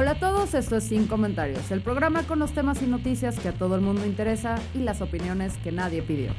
Hola a todos, esto es Sin Comentarios, el programa con los temas y noticias que a todo el mundo interesa y las opiniones que nadie pidió.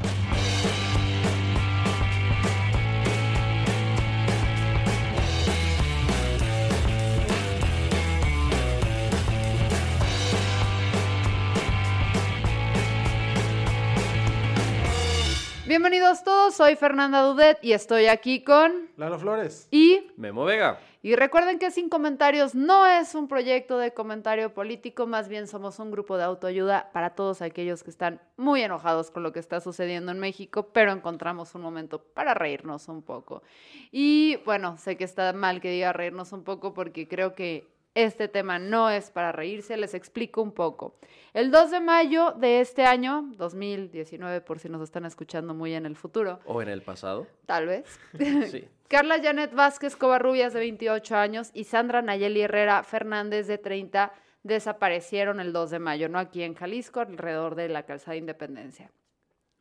Bienvenidos todos, soy Fernanda Dudet y estoy aquí con... Lalo Flores. Y... Memo Vega. Y recuerden que Sin Comentarios no es un proyecto de comentario político, más bien somos un grupo de autoayuda para todos aquellos que están muy enojados con lo que está sucediendo en México, pero encontramos un momento para reírnos un poco. Y bueno, sé que está mal que diga reírnos un poco porque creo que este tema no es para reírse, les explico un poco. El 2 de mayo de este año, 2019, por si nos están escuchando muy en el futuro. O en el pasado. Tal vez. Sí. Carla Janet Vázquez Covarrubias, de 28 años, y Sandra Nayeli Herrera Fernández, de 30, desaparecieron el 2 de mayo, ¿no? Aquí en Jalisco, alrededor de la calzada Independencia.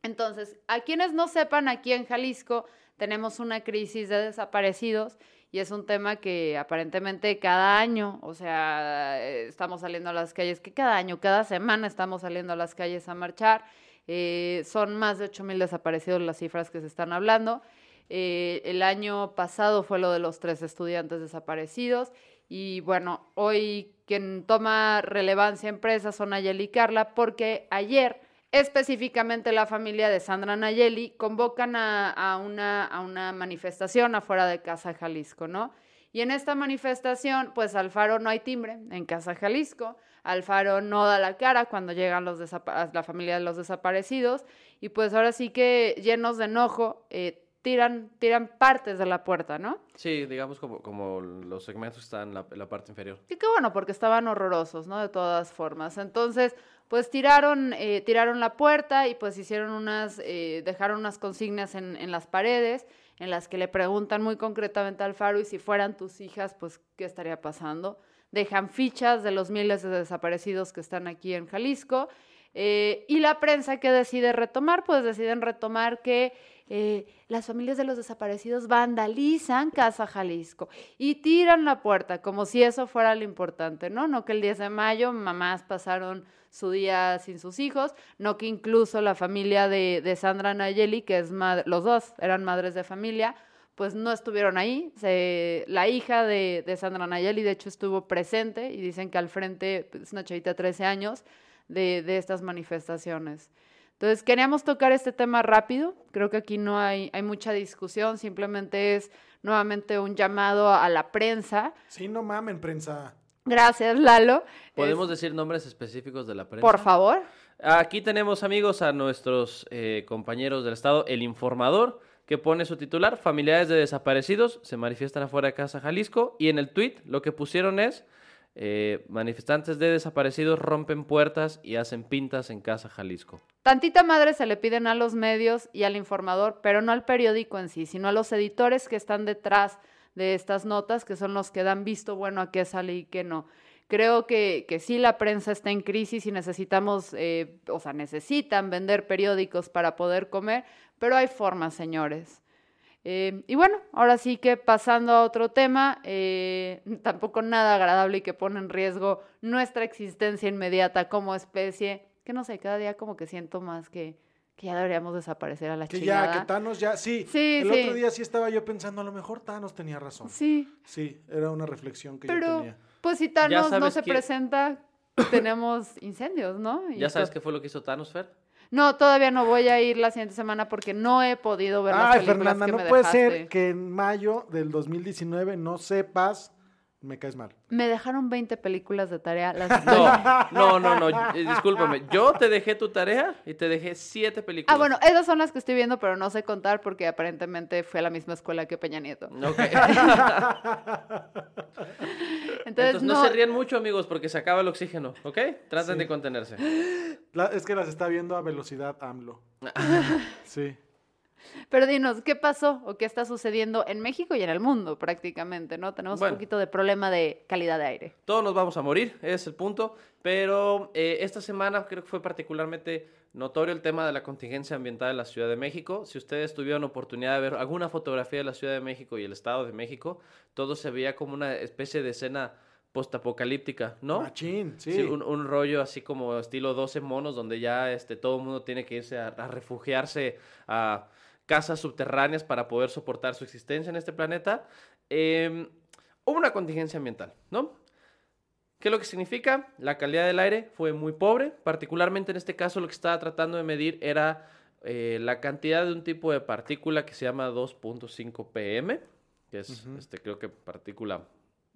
Entonces, a quienes no sepan, aquí en Jalisco tenemos una crisis de desaparecidos y es un tema que aparentemente cada año, o sea, eh, estamos saliendo a las calles, que cada año, cada semana estamos saliendo a las calles a marchar. Eh, son más de 8 mil desaparecidos las cifras que se están hablando. Eh, el año pasado fue lo de los tres estudiantes desaparecidos. Y bueno, hoy quien toma relevancia en prensa son Ayeli y Carla, porque ayer específicamente la familia de Sandra Nayeli convocan a, una, a una manifestación afuera de Casa Jalisco, ¿no? Y en esta manifestación, pues Alfaro no hay timbre en Casa Jalisco. Alfaro no da la cara cuando llegan los la familia de los desaparecidos. Y pues ahora sí que llenos de enojo, eh, tiran, tiran partes de la puerta, ¿no? Sí, digamos como, como los segmentos están en la, en la parte inferior. Y qué bueno, porque estaban horrorosos, ¿no? De todas formas. Entonces, pues tiraron, eh, tiraron la puerta y pues hicieron unas, eh, dejaron unas consignas en, en, las paredes en las que le preguntan muy concretamente al Faro y si fueran tus hijas, pues qué estaría pasando. Dejan fichas de los miles de desaparecidos que están aquí en Jalisco. Eh, y la prensa que decide retomar, pues deciden retomar que eh, las familias de los desaparecidos vandalizan Casa Jalisco y tiran la puerta, como si eso fuera lo importante, ¿no? No que el 10 de mayo mamás pasaron su día sin sus hijos, no que incluso la familia de, Sandra Nayeli, que es madre, los dos eran madres de familia, pues no estuvieron ahí. La hija de, Sandra Nayeli, de hecho, estuvo presente y dicen que al frente, es pues, una chavita de 13 años, de, estas manifestaciones. Entonces, queríamos tocar este tema rápido. Creo que aquí no hay, hay mucha discusión, simplemente es nuevamente un llamado a la prensa. Sí, no mamen, prensa. Gracias, Lalo. ¿Podemos es... decir nombres específicos de la prensa? Por favor. Aquí tenemos, amigos, a nuestros eh, compañeros del Estado, El Informador, que pone su titular, familiares de desaparecidos se manifiestan afuera de Casa Jalisco, y en el tweet lo que pusieron es, eh, manifestantes de desaparecidos rompen puertas y hacen pintas en Casa Jalisco. Tantita madre se le piden a los medios y al informador, pero no al periódico en sí, sino a los editores que están detrás de estas notas, que son los que dan visto bueno a qué sale y qué no. Creo que, que sí la prensa está en crisis y necesitamos, eh, o sea, necesitan vender periódicos para poder comer, pero hay formas, señores. Eh, y bueno, ahora sí que pasando a otro tema, eh, tampoco nada agradable y que pone en riesgo nuestra existencia inmediata como especie, que no sé, cada día como que siento más que, que ya deberíamos desaparecer a la que chingada. ya, que Thanos ya, sí. Sí, el sí. otro día sí estaba yo pensando, a lo mejor Thanos tenía razón. Sí. Sí, era una reflexión que Pero, yo tenía. pues si Thanos no se que... presenta, tenemos incendios, ¿no? Y ¿Ya sabes qué fue lo que hizo Thanos, Fer? No, todavía no voy a ir la siguiente semana porque no he podido ver Ay, las películas Fernanda, que no me puede dejaste. ser que en mayo del 2019 no sepas me caes mal. Me dejaron 20 películas de tarea. Las No, no, no, no, eh, discúlpame. Yo te dejé tu tarea y te dejé siete películas. Ah, bueno, esas son las que estoy viendo, pero no sé contar porque aparentemente fue a la misma escuela que Peña Nieto. Ok. Entonces, Entonces no, no, se ríen mucho, amigos, porque se acaba el oxígeno, ¿ok? Traten Sí. de contenerse. La- es que las está viendo a velocidad AMLO. Sí. Pero dinos, ¿qué pasó o qué está sucediendo en México y en el mundo prácticamente, no? Tenemos Bueno. un poquito de problema de calidad de aire. Todos nos vamos a morir, ese es el punto. Pero eh, esta semana creo que fue particularmente notorio el tema de la contingencia ambiental en la Ciudad de México. Si ustedes tuvieron oportunidad de ver alguna fotografía de la Ciudad de México y el Estado de México, todo se veía como una especie de escena postapocalíptica, ¿no? Machín, sí. Sí, un, un rollo así como estilo 12 monos, donde ya este, todo el mundo tiene que irse a, a refugiarse a casas subterráneas para poder soportar su existencia en este planeta. Eh, hubo una contingencia ambiental, ¿no? ¿Qué es lo que significa? La calidad del aire fue muy pobre, particularmente en este caso lo que estaba tratando de medir era eh, la cantidad de un tipo de partícula que se llama 2.5 pm, que es, este, creo que partícula...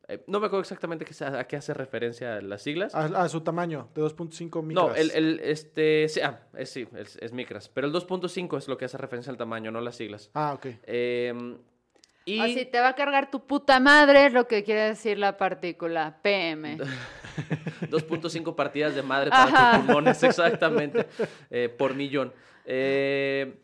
eh, no me acuerdo exactamente qué, a qué hace referencia las siglas. A, a su tamaño, de 2.5 micras. No, el, el, este, sí, ah, es, sí, es, es micras, pero el 2.5 es lo que hace referencia al tamaño, no las siglas. Ah, ok. Em, y O si te va a cargar tu puta madre, es lo que quiere decir la partícula PM. 2.5 partidas de madre para Ajá. tus pulmones, exactamente, eh, por millón. Eh,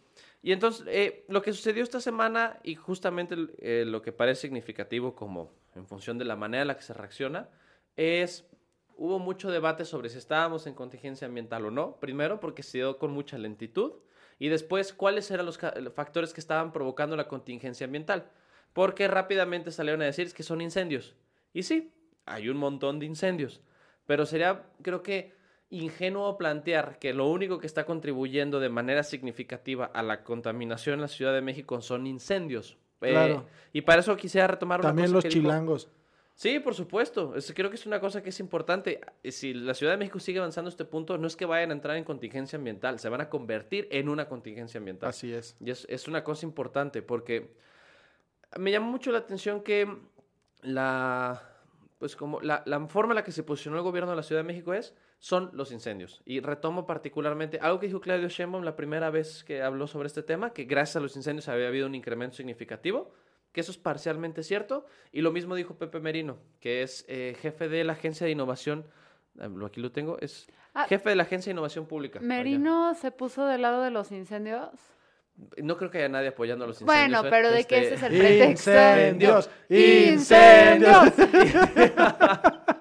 y entonces, eh, lo que sucedió esta semana, y justamente eh, lo que parece significativo como en función de la manera en la que se reacciona, es, hubo mucho debate sobre si estábamos en contingencia ambiental o no. Primero, porque se dio con mucha lentitud. Y después, cuáles eran los factores que estaban provocando la contingencia ambiental. Porque rápidamente salieron a decir que son incendios. Y sí, hay un montón de incendios. Pero sería, creo que, ingenuo plantear que lo único que está contribuyendo de manera significativa a la contaminación en la Ciudad de México son incendios. Eh, Claro. y para eso quisiera retomar una También cosa los que dijo- chilangos. Sí, por supuesto. Es- creo que es una cosa que es importante. Eh, Si la Ciudad de México sigue avanzando a este punto, no es que vayan a entrar en contingencia ambiental, se van a convertir en una contingencia ambiental. Así es. Y es, es una cosa importante porque me llama mucho la atención que la, pues como la, la forma en la que se posicionó el gobierno de la Ciudad de México es, son los incendios. Y retomo particularmente algo que dijo Claudio Sheinbaum la primera vez que habló sobre este tema, que gracias a los incendios había habido un incremento significativo, que eso es parcialmente cierto. Y lo mismo dijo Pepe Merino, que es eh, jefe de la Agencia de Innovación, eh, lo- aquí lo tengo, es Ah. jefe de la Agencia de Innovación Pública. Merino se puso del lado de los incendios. No creo que haya nadie apoyando a los incendios. Bueno, ¿eh? pero de que ese es el pretexto. Incendios. ¡Incendios! Incendios.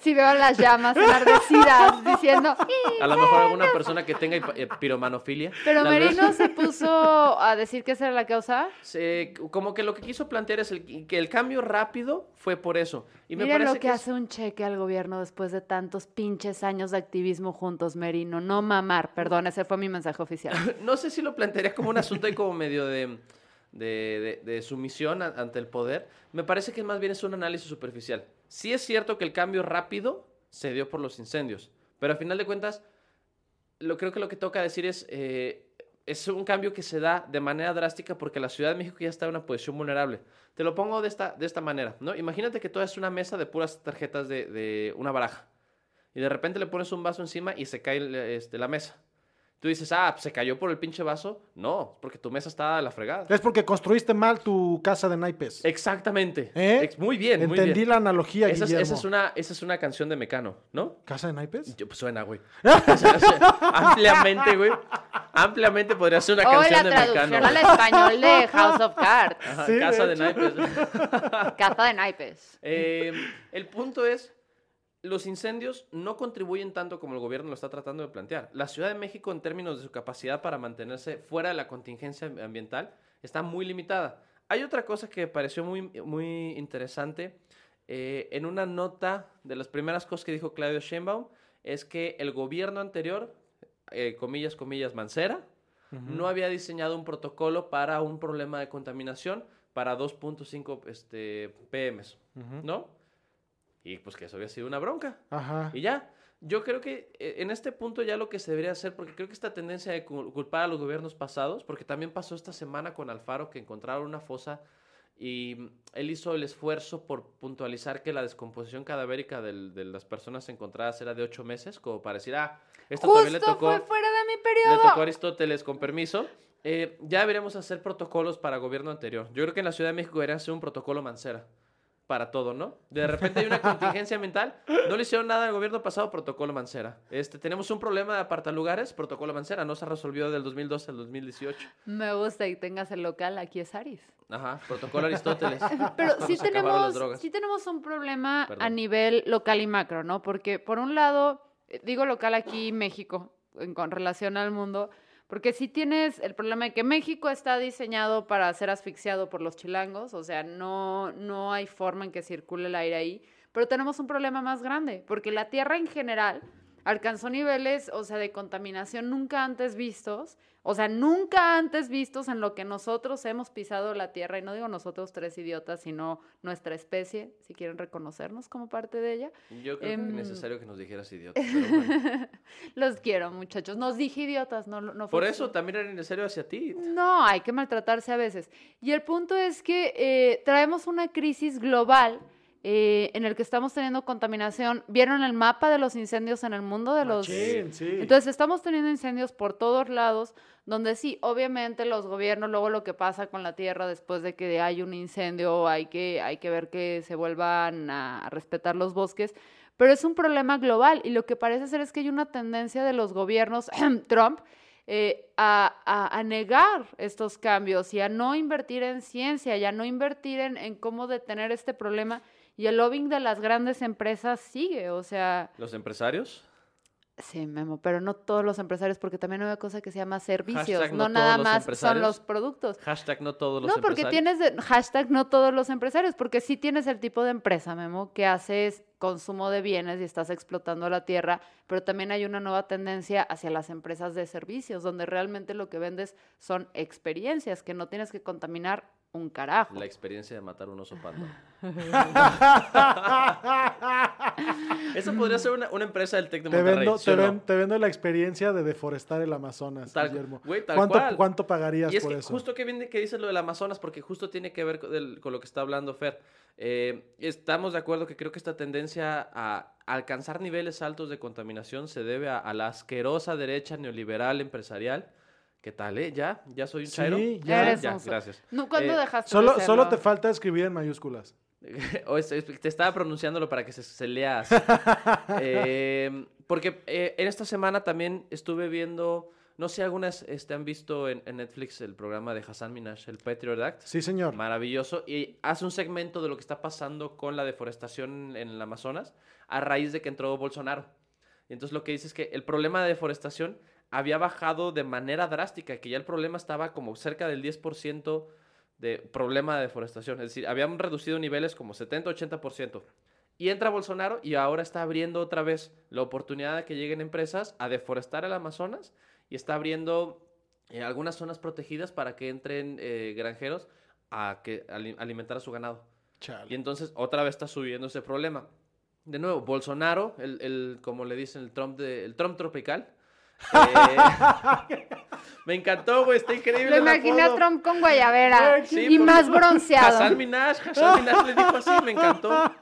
Sí veo las llamas enardecidas diciendo... A lo mejor alguna persona que tenga eh, piromanofilia. Pero vez. Merino se puso a decir que esa era la causa. Se- como que lo que quiso plantear es el, que el cambio rápido fue por eso. Y me Miren parece lo que, es- hace un cheque al gobierno después de tantos pinches años de activismo juntos, Merino. No mamar, perdón, ese fue mi mensaje oficial. No sé si lo plantearía como un asunto ahí como medio de, de, de- de sumisión ante el poder. Me parece que más bien es un análisis superficial. Sí es cierto que el cambio rápido se dio por los incendios, pero a final de cuentas, lo, creo que lo que toca decir es, eh, es un cambio que se da de manera drástica porque la Ciudad de México ya está en una posición vulnerable. Te lo pongo de esta, de esta manera, ¿no? Imagínate que toda es una mesa de puras tarjetas de, de una baraja y de repente le pones un vaso encima y se cae este, la mesa. Tú dices, ah, se cayó por el pinche vaso. No, porque tu mesa está a la fregada. Es porque construiste mal tu casa de naipes. Exactamente. ¿Eh? Muy bien, muy Entendí bien. la analogía, Esa es, esa es una, esa es una canción de Mecano, ¿no? ¿Casa de naipes? Yo, pues, suena, güey. O sea, o sea, ampliamente, güey. Ampliamente podría ser una O canción la de traducción Mecano. al español de House of Cards. Ajá, Sí, de casa de, hecho. naipes. Caza de naipes. Eh, el punto es, los incendios no contribuyen tanto como el gobierno lo está tratando de plantear. La Ciudad de México, en términos de su capacidad para mantenerse fuera de la contingencia ambiental, está muy limitada. Hay otra cosa que me pareció muy, muy interesante. eh, en una nota de las primeras cosas que dijo Claudio Sheinbaum, es que el gobierno anterior, eh, comillas, comillas, Mancera, no había diseñado un protocolo para un problema de contaminación para 2.5 este, PMs. ¿no? Y pues que eso había sido una bronca. Ajá. Y ya, yo creo que eh, en este punto ya lo que se debería hacer, porque creo que esta tendencia de cul- culpar a los gobiernos pasados, porque también pasó esta semana con Alfaro que encontraron una fosa y él hizo el esfuerzo por puntualizar que la descomposición cadavérica del- de las personas encontradas era de ocho meses, como para decir, ah, esto también le Justo tocó, fue fuera de mi le periodo. tocó a Aristóteles con permiso. Eh, ya deberíamos hacer protocolos para gobierno anterior. Yo creo que en la Ciudad de México deberían hacer un protocolo Mancera para todo, ¿no? De repente hay una contingencia mental, no le hicieron nada al gobierno pasado, protocolo Mancera. Este, tenemos un problema de apartalugares, protocolo Mancera, no se resolvió del 2012 al 2018. Me gusta y tengas el local, aquí es Aris. Ajá, protocolo Aristóteles. Pero sí tenemos, sí tenemos un problema a nivel local y macro, ¿no? Porque por un lado, eh, digo local aquí México, en, con relación al mundo, porque sí tienes el problema de que México está diseñado para ser asfixiado por los chilangos, o sea, no, no hay forma en que circule el aire ahí, pero tenemos un problema más grande, porque la Tierra en general alcanzó niveles, o sea, de contaminación nunca antes vistos, o sea, nunca antes vistos en lo que nosotros hemos pisado la Tierra, y no digo nosotros tres idiotas, sino nuestra especie, si quieren reconocernos como parte de ella. Yo creo que Em, es necesario que nos dijeras idiota. pero bueno. Los quiero, muchachos. Nos dije idiotas, no, no fue Por eso también era necesario hacia ti. No, hay que maltratarse a veces. Y el punto es que eh, traemos una crisis global eh, en el que estamos teniendo contaminación. ¿Vieron el mapa de los incendios en el mundo? De los... Machín, sí. Entonces estamos teniendo incendios por todos lados, donde sí, obviamente los gobiernos, luego lo que pasa con la tierra después de que hay un incendio, hay que, hay que ver que se vuelvan a respetar los bosques, pero es un problema global y lo que parece ser es que hay una tendencia de los gobiernos, Trump, eh, a, a- a negar estos cambios y a no invertir en ciencia y a no invertir en, en cómo detener este problema. Y el lobbying de las grandes empresas sigue, o sea, Los empresarios. Sí, Memo, pero no todos los empresarios, porque también hay una cosa que se llama servicios, Hashtag no, no nada más son los productos. Hashtag no todos los No, porque empresarios. tienes de- hashtag no todos los empresarios, porque sí tienes el tipo de empresa, Memo, que haces consumo de bienes y estás explotando la tierra, pero también hay una nueva tendencia hacia las empresas de servicios, donde realmente lo que vendes son experiencias, que no tienes que contaminar un carajo. La experiencia de matar un oso panda. Eso podría ser una, una empresa del Tec de Te Monterrey. vendo, ¿sí te, o no? ven- te vendo la experiencia de deforestar el Amazonas, Tal- Guillermo. tal ¿Cuánto, cual. ¿Cuánto pagarías Y es por que eso? justo que viene que dices lo del Amazonas, porque justo tiene que ver con, lo que está hablando Fer. Eh, estamos de acuerdo que creo que esta tendencia a alcanzar niveles altos de contaminación se debe a, a la asquerosa derecha neoliberal empresarial. ¿Qué tal, eh? ¿Ya? ¿Ya soy un Sí, chairo? ya. Eres ya, gracias. No, ¿Cuándo Eh, dejaste de Solo, solo serlo? te falta escribir en mayúsculas. O es- es- te estaba pronunciándolo para que se, se lea así. Eh, porque eh, en esta semana también estuve viendo, no sé, algunas este, han visto en, en Netflix el programa de Hassan Minaj, el Patriot Act. Sí, señor. Maravilloso. Y hace un segmento de lo que está pasando con la deforestación en el Amazonas a raíz de que entró Bolsonaro. Y entonces lo que dice es que el problema de deforestación había bajado de manera drástica, que ya el problema estaba como cerca del 10% de problema de deforestación. Es decir, habían reducido niveles como 70-80%. Y entra Bolsonaro y ahora está abriendo otra vez la oportunidad de que lleguen empresas a deforestar el Amazonas y está abriendo eh, algunas zonas protegidas para que entren eh, granjeros a que ali- alimentar a su ganado. Y entonces otra vez está subiendo ese problema. De nuevo, Bolsonaro, el, el- como le dicen, el Trump, de, el Trump tropical. Eh, me encantó, güey, está increíble. Lo imaginé a. Trump con guayabera Sí, y por- más bronceado. Hassan Minaj, Hassan Minaj le dijo así, me encantó.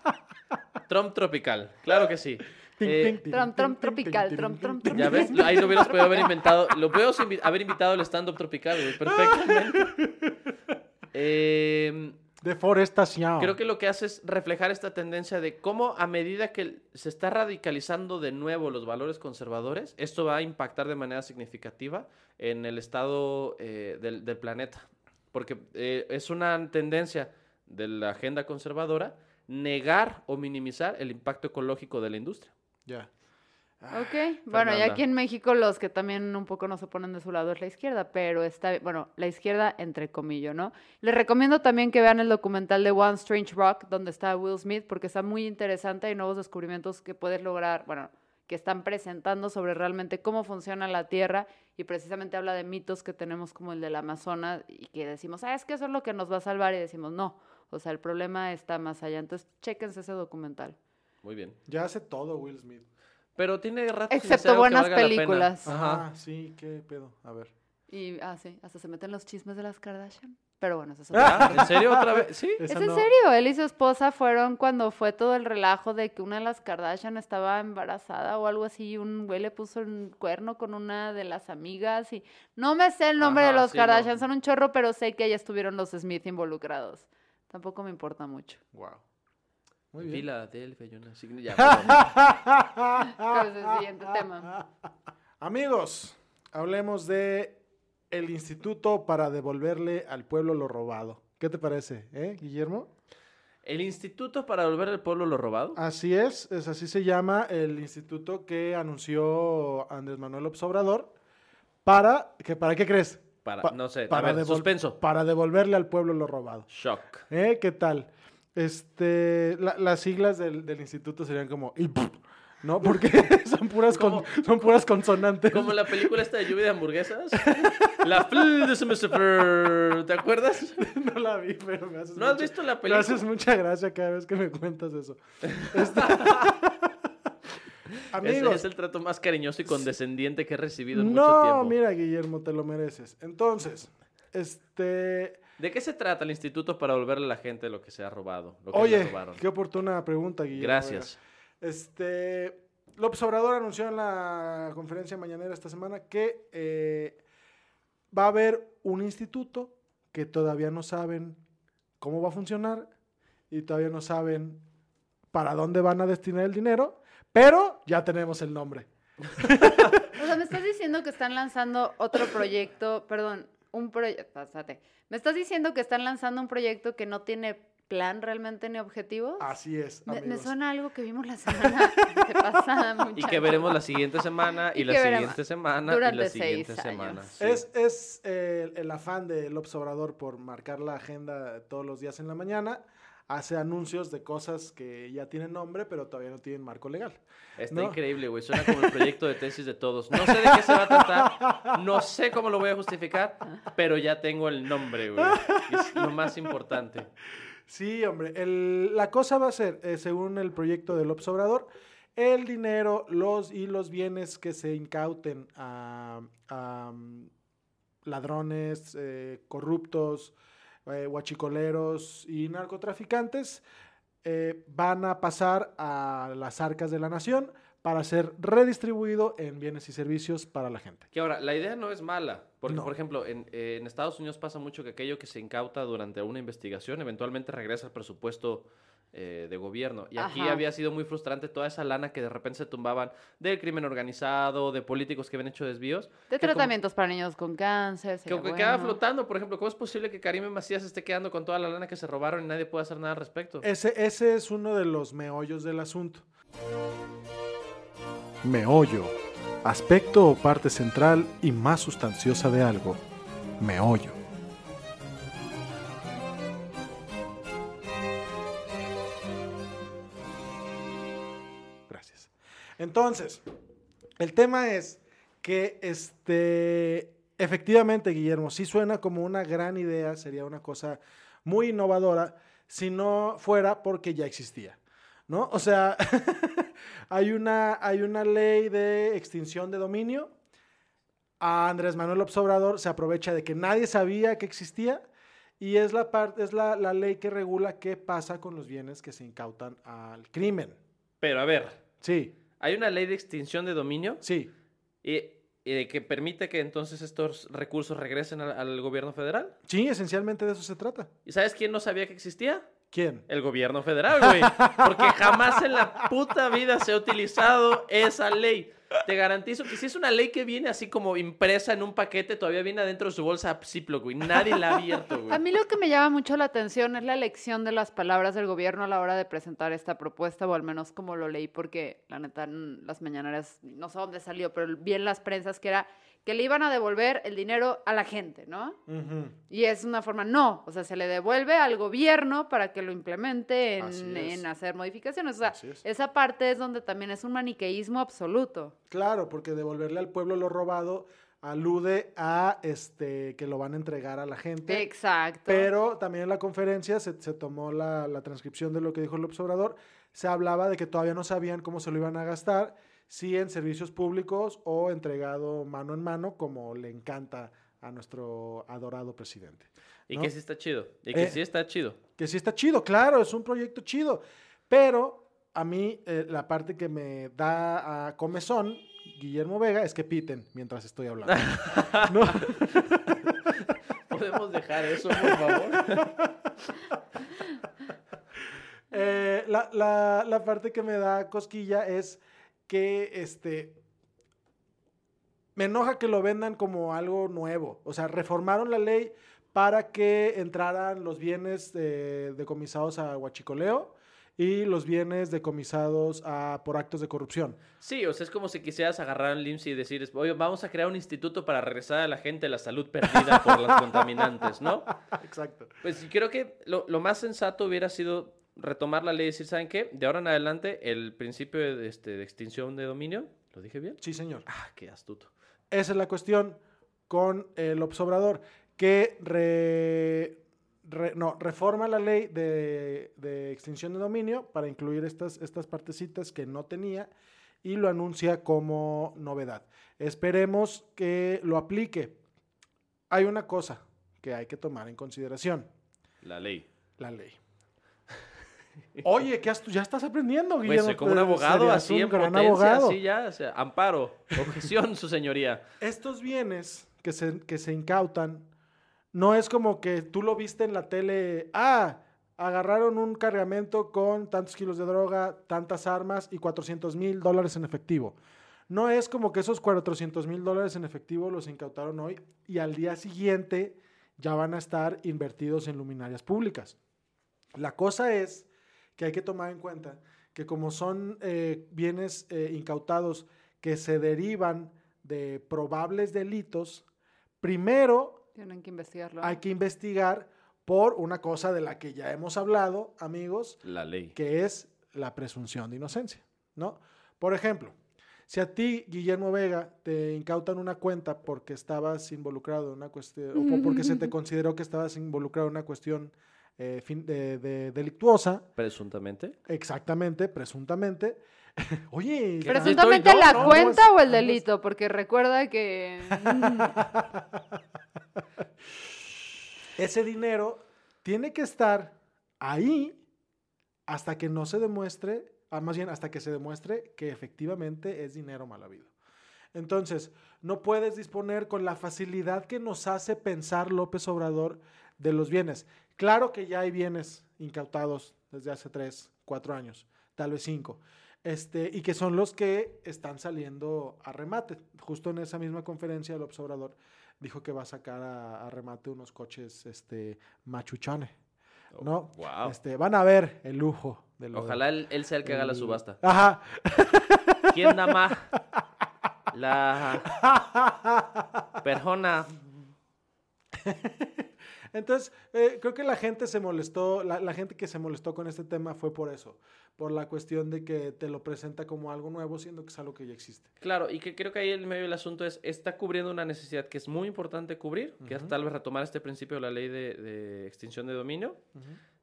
Trump tropical, claro que sí. Eh, Trump, Trump tropical, Trump, Trump, Trump. ya ves, ahí lo hubieras podido haber inventado, lo invi- haber invitado el stand-up tropical, güey, perfectamente. Eh, Deforestación. Creo que lo que hace es reflejar esta tendencia de cómo a medida que se está radicalizando de nuevo los valores conservadores, esto va a impactar de manera significativa en el estado eh, del, del planeta. Porque eh, es una tendencia de la agenda conservadora negar o minimizar el impacto ecológico de la industria. Ya. Ok, bueno, y Fernanda. aquí en México los que también un poco no se ponen de su lado es la izquierda, pero está, bueno, la izquierda entre comillas, ¿no? Les recomiendo también que vean el documental de One Strange Rock, donde está Will Smith, porque está muy interesante, hay nuevos descubrimientos que puedes lograr, bueno, que están presentando sobre realmente cómo funciona la Tierra y precisamente habla de mitos que tenemos como el del Amazonas y que decimos, ah, es que eso es lo que nos va a salvar y decimos, no, o sea, el problema está más allá, entonces chéquense ese documental. Muy bien. Ya hace todo Will Smith. Pero tiene ratos Excepto que buenas valga la pena. películas. Ajá. Ah, sí, qué pedo. A ver. Y, ah, sí, hasta se meten los chismes de las Kardashian. Pero bueno, eso es otra ¿Ah? ¿En serio otra vez? Sí. Es Esa en no. serio, él y su esposa fueron cuando fue todo el relajo de que una de las Kardashian estaba embarazada o algo así, y un güey le puso un cuerno con una de las amigas y no me sé el nombre de los sí, no. Kardashian, son un chorro, pero sé que ya estuvieron los Smith involucrados. Tampoco me importa mucho. Wow. Muy bien. Filadelfia, yo nací- Ya, perdón. ¿Cuál es el siguiente tema? Amigos, hablemos de el instituto para devolverle al pueblo lo robado. ¿Qué te parece, eh, Guillermo? ¿El Instituto para Devolver al Pueblo lo Robado? Así es, es así se llama el instituto que anunció Andrés Manuel López Obrador para que para qué crees? Para, Pa- no sé, para ver, devol- suspenso. Para devolverle al pueblo lo robado. Shock. ¿Eh? ¿Qué tal? Este, la- las siglas del, del instituto serían como ¿no? Porque son puras con- son puras consonantes. Como la película esta de lluvia de hamburguesas. la fl de Semester- ¿Te acuerdas? No la vi, pero me haces ¿No has visto la Me película? haces mucha gracia cada vez que me cuentas eso. Este- Es, Amigos, es el trato más cariñoso y condescendiente que he recibido en mucho no, tiempo. mira, Guillermo, te lo mereces. Entonces, este, ¿De qué se trata el Instituto para devolverle a la gente lo que se ha robado? Lo que oye, robaron? qué oportuna pregunta, Guillermo. Gracias. Este, López Obrador anunció en la conferencia mañanera esta semana que eh, va a haber un instituto que todavía no saben cómo va a funcionar y todavía no saben para dónde van a destinar el dinero, pero ya tenemos el nombre. O sea, me estás diciendo que están lanzando otro proyecto, perdón, un proyecto, me estás diciendo que están lanzando un proyecto que no tiene plan realmente ni objetivos. Así es, Me, suena a algo que vimos la semana pasada. Y que veremos la siguiente semana, y, Y la que siguiente semana, y la siguiente años. semana. Sí. Es, es eh, el afán de López Obrador por marcar la agenda todos los días en la mañana. Hace anuncios de cosas que ya tienen nombre, pero todavía no tienen marco legal. Está ¿no? increíble, güey. Suena como el proyecto de tesis de todos. No sé de qué se va a tratar, no sé cómo lo voy a justificar, pero ya tengo el nombre, güey. Es lo más importante. Sí, hombre. el- la cosa va a ser, eh, según el proyecto de López Obrador, el dinero los, y los bienes que se incauten a, a, mm, ladrones, eh, corruptos, eh, huachicoleros y narcotraficantes eh, van a pasar a las arcas de la nación para ser redistribuido en bienes y servicios para la gente. Que ahora, la idea no es mala, porque, No. por ejemplo, en, eh, en Estados Unidos pasa mucho que aquello que se incauta durante una investigación eventualmente regresa al presupuesto eh, de gobierno. Y aquí Ajá. había sido muy frustrante toda esa lana que de repente se tumbaban del crimen organizado, de políticos que habían hecho desvíos. De como- tratamientos para niños con cáncer. Que, que quedaba bueno. flotando, por ejemplo, ¿cómo es posible que Karim Macías esté quedando con toda la lana que se robaron y nadie pueda hacer nada al respecto? Ese, ese es uno de los meollos del asunto. Meollo. Aspecto o parte central y más sustanciosa de algo. Meollo. Entonces, el tema es que este efectivamente, Guillermo, sí suena como una gran idea, sería una cosa muy innovadora si no fuera porque ya existía. ¿No? O sea, hay, una, hay una ley de extinción de dominio. A Andrés Manuel López Obrador se aprovecha de que nadie sabía que existía y es la, parte es la, la ley que regula qué pasa con los bienes que se incautan al crimen. Pero a ver, Sí, hay una ley de extinción de dominio sí. y, que permite que entonces estos recursos regresen al, al gobierno federal. Sí, esencialmente de eso se trata. ¿Y sabes quién no sabía que existía? ¿Quién? El gobierno federal, güey. Porque jamás en la puta vida se ha utilizado esa ley. Te garantizo que si es una ley que viene así como impresa en un paquete, todavía viene adentro de su bolsa Ziploc, güey. Nadie la ha abierto. A mí lo que me llama mucho la atención es la elección de las palabras del gobierno a la hora de presentar esta propuesta, o al menos como lo leí, porque la neta, en las mañaneras, no sé dónde salió, pero vi en las prensas que era que le iban a devolver el dinero a la gente, ¿no? Y es una forma, no, o sea, se le devuelve al gobierno para que lo implemente en, hacer modificaciones. O sea, es. esa parte es donde también es un maniqueísmo absoluto. Claro, porque devolverle al pueblo lo robado alude a este que lo van a entregar a la gente. Exacto. Pero también en la conferencia se, se tomó la, la transcripción de lo que dijo López Obrador. Se hablaba de que todavía no sabían cómo se lo iban a gastar, si en servicios públicos o entregado mano en mano, como le encanta a nuestro adorado presidente. Y que sí está chido. Y que Eh, sí está chido. Que sí está chido, claro, es un proyecto chido. Pero a mí eh, la parte que me da a comezón, Guillermo Vega, es que piten mientras estoy hablando. ¿No? ¿Podemos dejar eso, por favor? Eh, la, la- la parte que me da cosquilla es que este. Me enoja que lo vendan como algo nuevo. O sea, reformaron la ley para que entraran los bienes eh, decomisados a huachicoleo y los bienes decomisados a, por actos de corrupción. Sí, o sea, es como si quisieras agarrar un LIMS y decir, oye, vamos a crear un instituto para regresar a la gente la salud perdida por las contaminantes, ¿no? Exacto. Pues creo que lo, lo más sensato hubiera sido retomar la ley y decir, ¿saben qué? De ahora en adelante, el principio de, este, de extinción de dominio, ¿lo dije bien? Sí, señor. Ah, qué astuto. Esa es la cuestión con el observador, que re- re- no, reforma la ley de, de extinción de dominio para incluir estas, estas partecitas que no tenía y lo anuncia como novedad. Esperemos que lo aplique. Hay una cosa que hay que tomar en consideración, La ley. la ley. Oye, ¿qué has- ya estás aprendiendo, Pues Guillermo. soy como un Eh, abogado, así un en gran potencia, abogado. así ya, o sea, amparo, objeción, su señoría. estos bienes que se, que se incautan, no es como que tú lo viste en la tele, ah, agarraron un cargamento con tantos kilos de droga, tantas armas y 400 mil dólares en efectivo. No es como que esos 400 mil dólares en efectivo los incautaron hoy y al día siguiente ya van a estar invertidos en luminarias públicas. La cosa es que hay que tomar en cuenta que como son eh, bienes eh, incautados que se derivan de probables delitos, primero Tienen que investigarlo. hay que investigar por una cosa de la que ya hemos hablado, amigos, La ley. que es la presunción de inocencia, ¿no? Por ejemplo, si a ti, Guillermo Vega, te incautan una cuenta porque estabas involucrado en una cuestión, o porque se te consideró que estabas involucrado en una cuestión eh, fin- de- de- delictuosa, Presuntamente. exactamente, presuntamente, oye, Presuntamente yo, la ¿no? cuenta o el delito, porque recuerda que ese dinero tiene que estar ahí hasta que no se demuestre, ah, más bien hasta que se demuestre que efectivamente es dinero mal habido. Entonces, no puedes disponer con la facilidad que nos hace pensar López Obrador de los bienes. Claro que ya hay bienes incautados desde hace tres, cuatro años, tal vez cinco, este, y que son los que están saliendo a remate. Justo en esa misma conferencia, López Obrador dijo que va a sacar a, a remate unos coches este, machuchones. ¿no? Wow. Este, van a ver el lujo de lo- Ojalá él, él sea el que haga la el- subasta. Ajá. ¿Quién da más? La persona. Entonces, eh, creo que la gente se molestó, la, la gente que se molestó con este tema fue por eso, por la cuestión de que te lo presenta como algo nuevo, siendo que es algo que ya existe. Claro, y que creo que ahí el medio del asunto es, está cubriendo una necesidad que es muy importante cubrir, que es tal vez retomar este principio de la ley de, de extinción de dominio.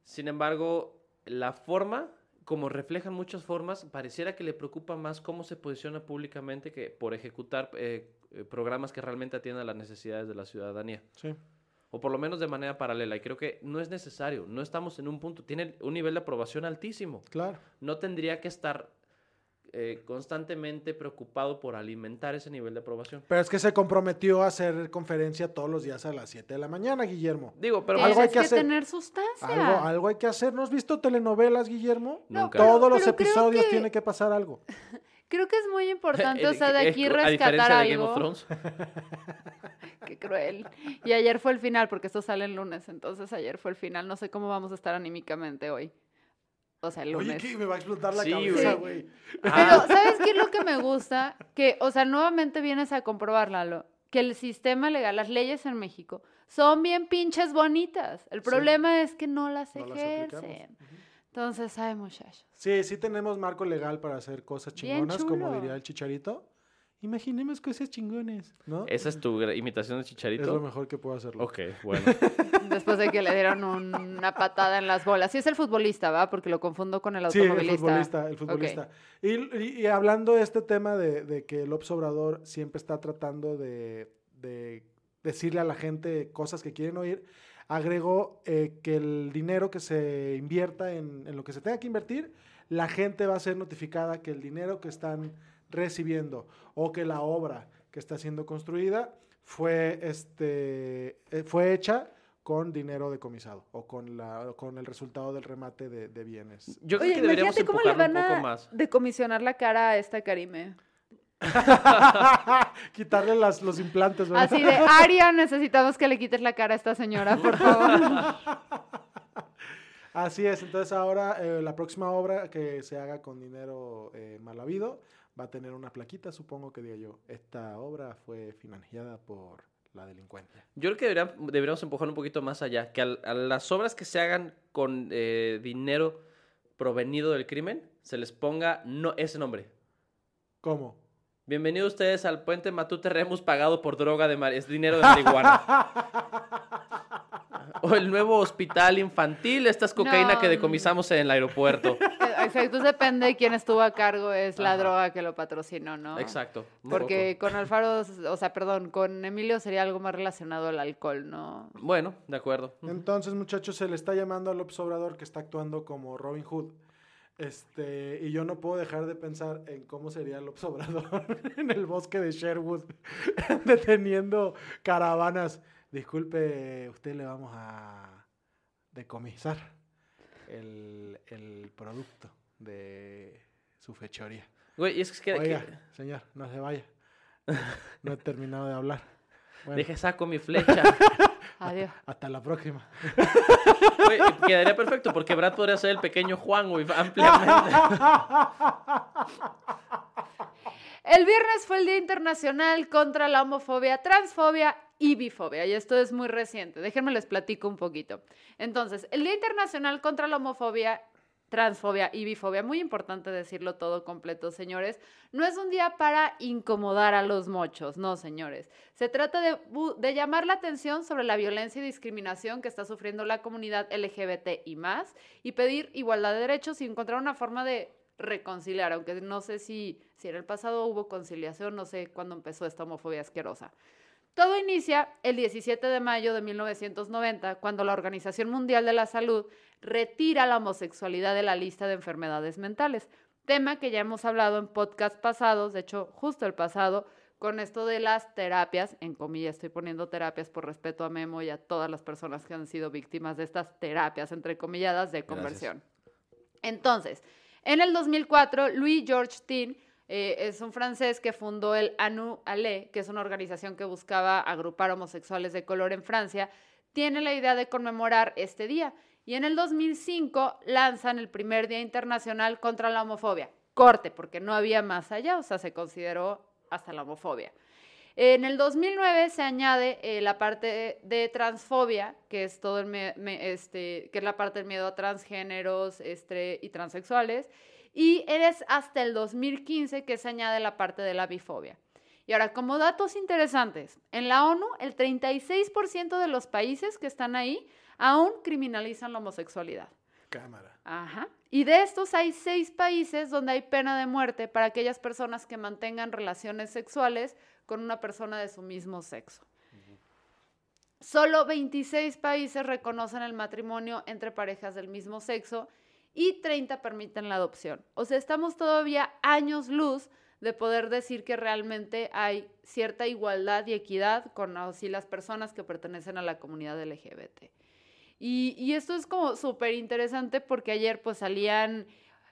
Sin embargo, la forma, como reflejan muchas formas, pareciera que le preocupa más cómo se posiciona públicamente que por ejecutar eh, eh, programas que realmente atiendan las necesidades de la ciudadanía. Sí. O por lo menos de manera paralela. Y creo que no es necesario. No estamos en un punto. Tiene un nivel de aprobación altísimo. Claro. No tendría que estar eh, constantemente preocupado por alimentar ese nivel de aprobación. Pero es que se comprometió a hacer conferencia todos los días a las 7 de la mañana, Guillermo. Digo, pero algo hay que, que hacer. tener sustancia. Algo, algo hay que hacer. ¿No has visto telenovelas, Guillermo? No, Nunca. pero- Todos los creo episodios que- tiene que pasar algo. Creo que es muy importante, o sea, de aquí a diferencia rescatar de Game of algo. Thrones. Qué cruel. Y ayer fue el final, porque esto sale el lunes, entonces ayer fue el final. No sé cómo vamos a estar anímicamente hoy. O sea, el lunes. Oye, que me va a explotar la Sí, cabeza, güey. güey. Pero, Ah, ¿sabes qué es lo que me gusta? Que, o sea, nuevamente vienes a comprobar, Lalo, que el sistema legal, las leyes en México, son bien pinches bonitas. El Sí. problema es que no las No ejercen. Entonces, ay, muchachos. Sí, sí tenemos marco legal para hacer cosas chingonas, como diría el chicharito. Imaginemos cosas chingones, ¿no? ¿Esa es tu imitación de Es Chicharito? lo mejor que puedo hacerlo. Ok, bueno. Después de que le dieron un- una patada en las bolas. Sí es el futbolista, ¿va? Porque lo confundo con el Sí, el automovilista. futbolista, el futbolista. Y, y- y hablando de este tema de, de que el obrador siempre está tratando de, de decirle a la gente cosas que quieren oír, agregó eh, que el dinero que se invierta en, en lo que se tenga que invertir, la gente va a ser notificada que el dinero que están recibiendo o que la obra que está siendo construida fue, este, eh, fue hecha con dinero decomisado o con, la, con el resultado del remate de, de bienes. Yo creo Oye, que deberíamos imagínate cómo le van un poco a más. decomisionar la cara a esta Karime. Quitarle las, los implantes, ¿verdad? Así de, Aria, necesitamos que le quites la cara a esta señora, por favor. Así es, entonces ahora eh, la próxima obra que se haga con dinero eh, mal habido va a tener una plaquita, supongo que diga yo, esta obra fue financiada por la delincuencia. Yo creo que debería- deberíamos empujar un poquito más allá, que al- a, las obras que se hagan con eh, dinero provenido del crimen, se les ponga no, ese nombre. ¿Cómo? Bienvenidos ustedes al puente Matute Remus pagado por droga de mar- es dinero de marihuana. o el nuevo hospital infantil, esta es cocaína No. que decomisamos en el aeropuerto. Exacto, depende de quién estuvo a cargo, es la Ajá. droga que lo patrocinó, ¿no? Exacto. Porque con Alfaro, o sea, perdón, con Emilio sería algo más relacionado al alcohol, ¿no? Bueno, de acuerdo. Entonces, muchachos, se le está llamando a López Obrador que está actuando como Robin Hood. Este, y yo no puedo dejar de pensar en cómo sería López Obrador en el bosque de Sherwood, deteniendo caravanas. Disculpe, usted le vamos a decomisar el, el producto de su fechoría. Güey, y es que... Oiga, que- señor, no se vaya. No he terminado de hablar. Bueno, Deje saco mi flecha. Adiós. hasta la próxima. Güey, quedaría perfecto porque Brad podría ser el pequeño Juan, güey, ampliamente. El viernes fue el Día Internacional contra la Homofobia, Transfobia y. Y esto es muy reciente. Déjenme les platico un poquito. Entonces, el Día Internacional contra la Homofobia, Transfobia y Bifobia, muy importante decirlo todo completo, señores, no es un día para incomodar a los mochos, no, señores. Se trata de, de llamar la atención sobre la violencia y discriminación que está sufriendo la comunidad LGBT y más, y pedir igualdad de derechos y encontrar una forma de reconciliar, aunque no sé si, si en el pasado hubo conciliación, no sé cuándo empezó esta homofobia asquerosa. Todo inicia el 17 de mayo de 1990, cuando la Organización Mundial de la Salud retira la homosexualidad de la lista de enfermedades mentales, tema que ya hemos hablado en podcasts pasados, de hecho, justo el pasado, con esto de las terapias, en comillas estoy poniendo terapias por respeto a Memo y a todas las personas que han sido víctimas de estas terapias, entre comilladas, de conversión. Entonces, en el 2004, Louis George Tin eh, es un francés que fundó el ANU ALE, que es una organización que buscaba agrupar homosexuales de color en Francia, tiene la idea de conmemorar este día. Y en el 2005 lanzan el primer Día Internacional contra la Homofobia. Corte, porque no había más allá, o sea, se consideró hasta la homofobia. En el 2009 se añade eh, la parte de transfobia, que es todo el este, que es la parte del miedo a transgéneros y transexuales, y es hasta el 2015 que se añade la parte de la bifobia. Y ahora, como datos interesantes, en la ONU el 36% de los países que están ahí aún criminalizan la homosexualidad. Cámara. Ajá. Y de estos hay seis países donde hay pena de muerte para aquellas personas que mantengan relaciones sexuales con una persona de su mismo sexo. Solo 26 países reconocen el matrimonio entre parejas del mismo sexo y 30 permiten la adopción. O sea, estamos todavía años luz de poder decir que realmente hay cierta igualdad y equidad con así las personas que pertenecen a la comunidad LGBT. Y, esto es como súper interesante porque ayer pues salían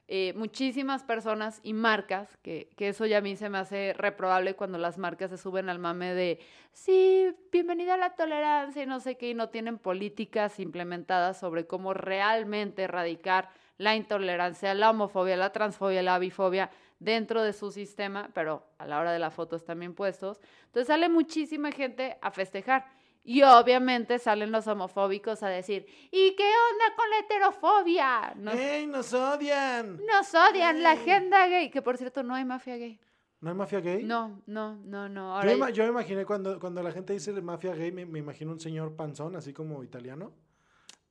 eh, muchísimas personas y marcas, que, que eso ya a mí se me hace reprobable cuando las marcas se suben al mame de, sí, bienvenida a la tolerancia y no sé qué, y no tienen políticas implementadas sobre cómo realmente erradicar la intolerancia, la homofobia, la transfobia, la bifobia dentro de su sistema, pero a la hora de la foto están bien puestos. Entonces sale muchísima gente a festejar. Y obviamente salen los homofóbicos a decir, ¿y qué onda con la heterofobia? Nos, ¡Ey, nos odian! nos odian la ¡Ey! agenda gay, que por cierto no hay mafia gay. ¿No hay mafia gay? No, no, no, no. Yo, Ahora, ima- yo me imaginé cuando, cuando la gente dice mafia gay, me, me imagino un señor panzón, así como italiano,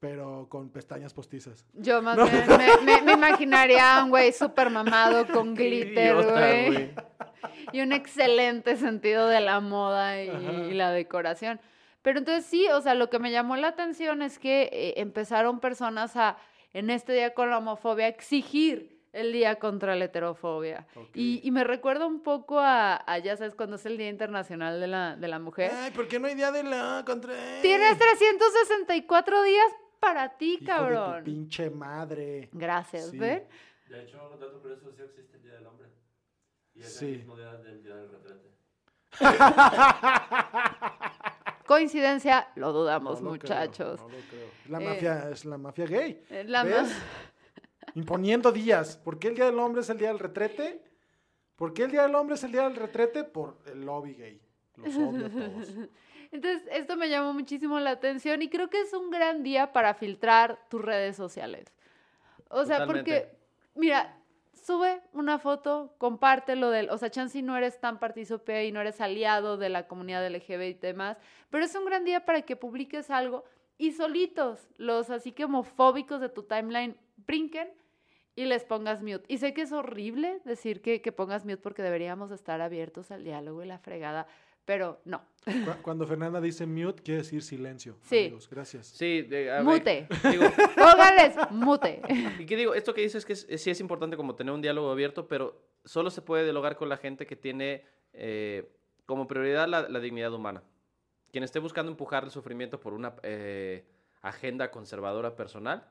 pero con pestañas postizas. yo más No. bien me, me- me imaginaría a un güey súper mamado con glitter, güey. Y un excelente sentido de la moda y, la decoración. Pero entonces sí, o sea, lo que me llamó la atención es que eh, empezaron personas a, en este día con la homofobia, exigir el día contra la heterofobia. Y, y me recuerda un poco a, a, ya sabes, cuando es el Día Internacional de la, de la Mujer. Ay, ¿por qué no hay día de la contra...? Tienes 364 días para ti, Hijo cabrón. De tu pinche madre. Gracias, Sí. ¿ven? De hecho, un dato curioso, sí existe el Día del Hombre. Y es Sí. el mismo día del Día del Retrete. Coincidencia, lo dudamos, No lo creo, muchachos. no lo creo. La Eh, mafia, es la mafia gay. Eh, la ¿Ves? ma- Imponiendo días. ¿Por qué el Día del Hombre es el Día del Retrete? ¿Por qué el Día del Hombre es el Día del Retrete? Por el lobby gay. Los odio a todos. Entonces, esto me llamó muchísimo la atención y creo que es un gran día para filtrar tus redes sociales. O sea, porque, mira, sube una foto, compártelo del, o sea, chance y no eres tan partícipe y no eres aliado de la comunidad LGBT y demás, pero es un gran día para que publiques algo y solitos, los así que homofóbicos de tu timeline brinquen y les pongas mute. Y sé que es horrible decir que, que pongas mute porque deberíamos estar abiertos al diálogo y la fregada, pero no. Cu- Cuando Fernanda dice mute, quiere decir silencio. Sí. Amigos, gracias. Sí, de- a ver, Mute. digo, Póngales mute. y que digo, esto que dices que es- sí es importante como tener un diálogo abierto, pero solo se puede dialogar con la gente que tiene eh, como prioridad la, la dignidad humana. Quien esté buscando empujar el sufrimiento por una eh, agenda conservadora personal,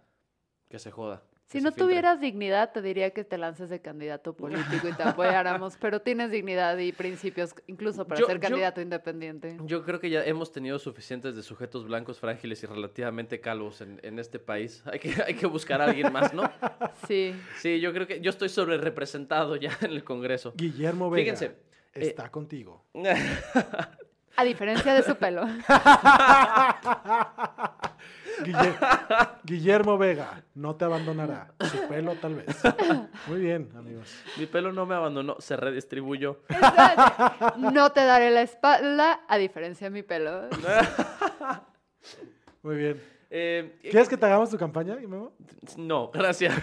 que se joda. Si no filtre. tuvieras dignidad, te diría que te lances de candidato político y te apoyáramos, pero tienes dignidad y principios incluso para Yo- ser yo- candidato independiente. Yo creo que ya hemos tenido suficientes de sujetos blancos, frágiles y relativamente calvos en, en este país. Hay que, hay que buscar a alguien más, ¿no? Sí. Sí, yo creo que yo estoy sobre representado ya en el Congreso. Guillermo Vega Fíjense, está contigo. A diferencia de su pelo. Guille- Guillermo Vega no te abandonará. Su pelo tal vez. Muy bien, amigos. Mi pelo no me abandonó, se redistribuyó. No te daré la espalda, a diferencia de mi pelo. Muy bien. Eh, ¿Quieres que te hagamos tu campaña, Memo? No, gracias.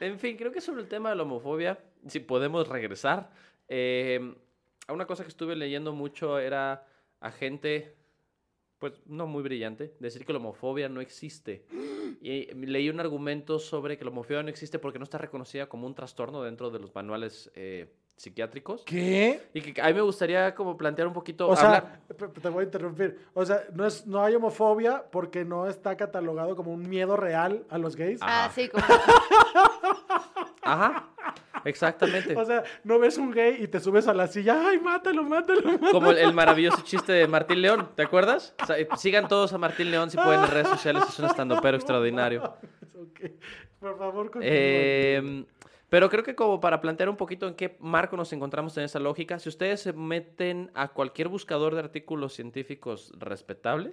en fin, creo que sobre el tema de la homofobia, si podemos regresar, eh, a una cosa que estuve leyendo mucho era a gente, pues no muy brillante, decir que la homofobia no existe. Y leí un argumento sobre que la homofobia no existe porque no está reconocida como un trastorno dentro de los manuales eh, psiquiátricos. ¿Qué? Y que a mí me gustaría como plantear un poquito, O sea, hablar- te voy a interrumpir. O sea, no, es, no hay homofobia porque no está catalogado como un miedo real a los gays. Ah, sí, como... Ajá, exactamente. O sea, no ves un gay y te subes a la silla. ¡Ay, mátalo, mátalo! mátalo! Como el, el maravilloso chiste de Martín León, ¿te acuerdas? O sea, eh, sigan todos a Martín León si pueden en redes sociales, es un estandopero extraordinario. Por favor, continúa. Eh, pero creo que como para plantear un poquito en qué marco nos encontramos en esa lógica, si ustedes se meten a cualquier buscador de artículos científicos respetable,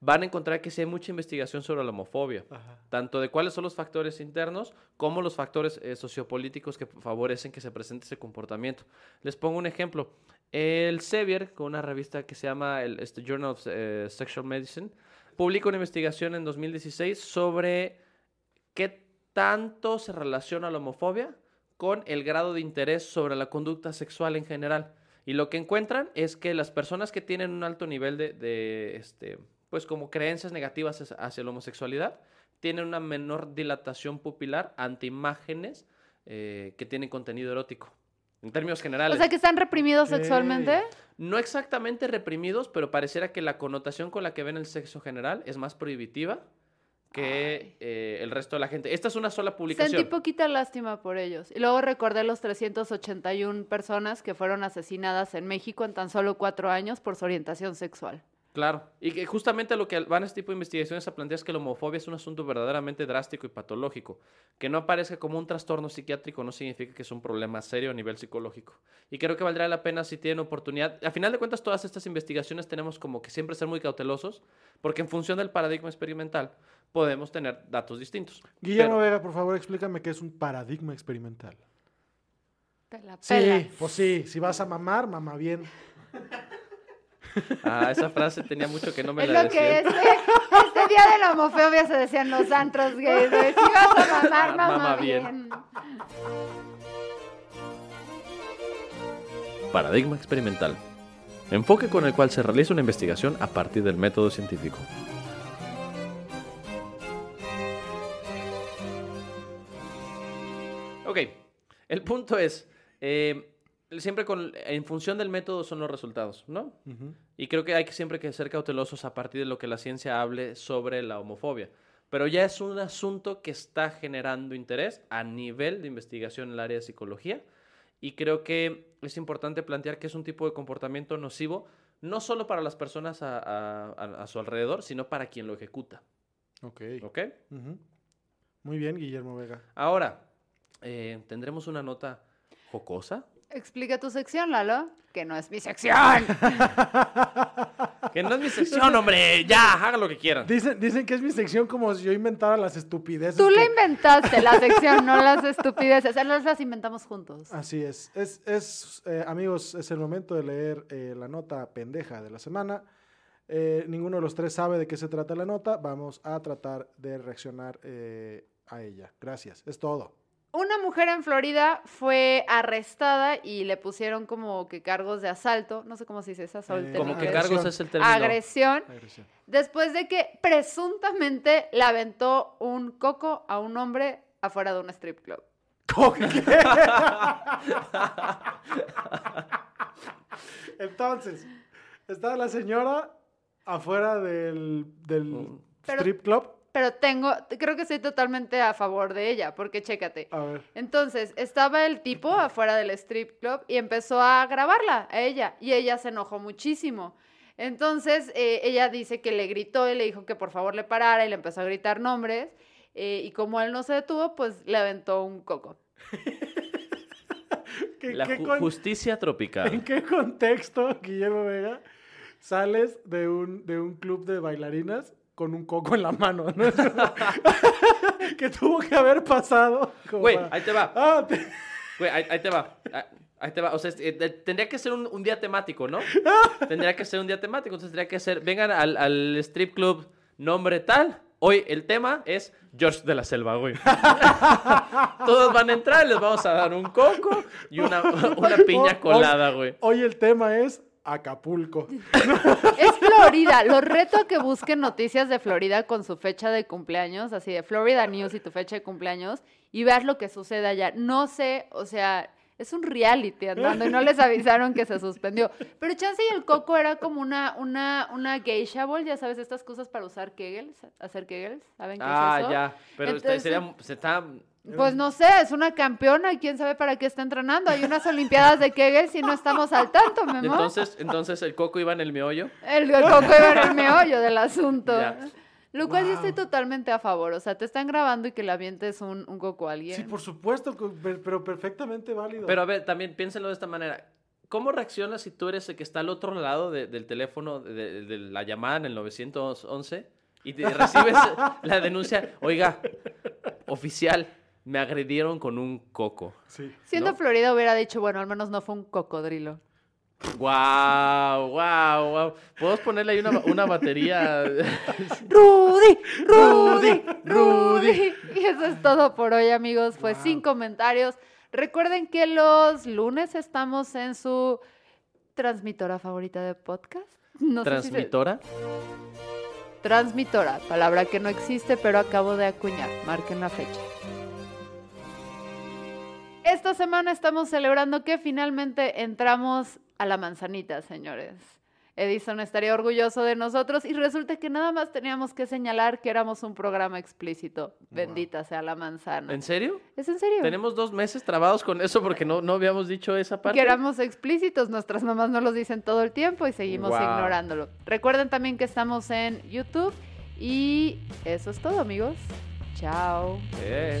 van a encontrar que sí hay mucha investigación sobre la homofobia, Ajá. tanto de cuáles son los factores internos como los factores eh, sociopolíticos que favorecen que se presente ese comportamiento. Les pongo un ejemplo. El Sevier, con una revista que se llama el este, Journal of eh, Sexual Medicine, publica una investigación en 2016 sobre qué tanto se relaciona la homofobia con el grado de interés sobre la conducta sexual en general. Y lo que encuentran es que las personas que tienen un alto nivel de, de, este, pues como creencias negativas hacia- la homosexualidad, tienen una menor dilatación pupilar ante imágenes eh, que tienen contenido erótico. En términos O generales. sea, que están reprimidos sexualmente. No exactamente reprimidos, pero pareciera que la connotación con la que ven el sexo general es más prohibitiva que eh, el resto de la gente. Esta es una sola publicación. Sentí poquita lástima por ellos. Y luego recordé los 381 personas que fueron asesinadas en México en tan solo cuatro años por su orientación sexual. Claro, y que justamente lo que van este tipo de investigaciones a plantear es que la homofobia es un asunto verdaderamente drástico y patológico. Que no aparezca como un trastorno psiquiátrico no significa que es un problema serio a nivel psicológico. Y creo que valdría la pena si tienen oportunidad. A final de cuentas, todas estas investigaciones tenemos como que siempre ser muy cautelosos, porque en función del paradigma experimental podemos tener datos distintos. Guillermo Pero- Vega, por favor, explícame qué es un paradigma experimental. Te la Sí, pues sí. Si vas a mamar, mama bien. Ah, esa frase tenía mucho que no me Es la lo que decían. este, este día de la homofobia se decían los antros gays. de, Si vas a mamar, Mama mamá bien. bien. Paradigma experimental. enfoque con el cual se realiza una investigación a partir del método científico. Ok, el punto es, eh, siempre con, en función del método son los resultados, ¿no? Y creo que hay que siempre que ser cautelosos a partir de lo que la ciencia hable sobre la homofobia. Pero ya es un asunto que está generando interés a nivel de investigación en el área de psicología. Y creo que es importante plantear que es un tipo de comportamiento nocivo, no solo para las personas a, a- a- a su alrededor, sino para quien lo ejecuta. Ok. ¿Ok? Muy bien, Guillermo Vega. Ahora, eh, tendremos una nota jocosa. Explica tu sección, Lalo, que no es mi sección. Que no es mi sección, hombre. Ya, hagan lo que quieran. Dicen, dicen que es mi sección como si yo inventara las estupideces. Tú la inventaste, la sección, no las estupideces. Las las inventamos juntos. Así es. Es, es eh, amigos, es el momento de leer eh, la nota pendeja de la semana. Eh, ninguno de los tres sabe de qué se trata la nota. Vamos a tratar de reaccionar eh, a ella. Gracias. Es todo. Una mujer en Florida fue arrestada y le pusieron como que cargos de asalto. No sé cómo se dice esa Eh, Como que Agresión. cargos es el término. Agresión. Agresión. Después de que presuntamente le aventó un coco a un hombre afuera de un strip club. ¿Cómo que? Entonces, estaba la señora afuera del, del. Pero- strip club. Pero tengo, creo que estoy totalmente a favor de ella, porque chécate. A ver. Entonces, estaba el tipo afuera del strip club y empezó a grabarla a ella y ella se enojó muchísimo. Entonces, eh, ella dice que le gritó y le dijo que por favor le parara y le empezó a gritar nombres eh, y como él no se detuvo, pues le aventó un coco. ¿Qué- La qué ju- con- justicia tropical. ¿En qué contexto, Guillermo Vega, sales de un, de un club de bailarinas con un coco en la mano? ¿no? Que tuvo que haber pasado. Güey, para- ahí te va. Ah, te- Güey, ahí, ahí te va. Ah, Ahí te va. O sea, eh, tendría que ser un, un día temático, ¿no? Tendría que ser un día temático. Entonces tendría que ser, vengan al, al strip club nombre tal. Hoy el tema es George de la Selva, güey. Todos van a entrar, les vamos a dar un coco y una, una piña colada, güey. Hoy el tema es Acapulco. Es Florida. Los reto a que busquen noticias de Florida con su fecha de cumpleaños, así de Florida News y tu fecha de cumpleaños, y veas lo que sucede allá. No sé, o sea, es un reality andando y no les avisaron que se suspendió. Pero Chance y el Coco era como una, una, una geisha ball, ya sabes, estas cosas para usar kegels, hacer kegels, ¿saben qué Ah, es eso? ya. Pero está- Entonces- sería, se está... Pues no sé, es una campeona y quién sabe para qué está entrenando. Hay unas olimpiadas de kegels y no estamos al tanto, mi amor. Entonces, entonces el coco iba en el meollo. El, el coco iba en el meollo del asunto. Ya. Lo cual yo estoy totalmente a favor. O sea, te están grabando y que le avientes un, un coco a alguien. Sí, por supuesto, pero perfectamente válido. Pero a ver, también piénsenlo de esta manera. ¿Cómo reaccionas si tú eres el que está al otro lado de- del teléfono, de, de la llamada en el 911 y te recibes la denuncia? Oiga, oficial, me agredieron con un coco. Sí. Siendo ¿no? Florida hubiera dicho, bueno, al menos no fue un cocodrilo. ¡Wow! ¡Wow! ¡Wow! ¿Podemos ponerle ahí una, una batería? Rudy, Rudy, Rudy. Y eso es todo por hoy, amigos. Fue Wow. sin comentarios. Recuerden que los lunes estamos en su transmitora favorita de podcast. No sé si se- ¿Transmitora? Transmitora, palabra que no existe, pero acabo de acuñar. Marquen la fecha. Esta semana estamos celebrando que finalmente entramos a la manzanita, señores. Edison estaría orgulloso de nosotros y resulta que nada más teníamos que señalar que éramos un programa explícito. Bendita sea la manzana. ¿En serio? ¿Es en serio? Tenemos dos meses trabados con eso porque no, no habíamos dicho esa parte. Que éramos explícitos, nuestras mamás no los dicen todo el tiempo y seguimos Wow. ignorándolo. Recuerden también que estamos en YouTube y eso es todo, amigos. Chao. Eh.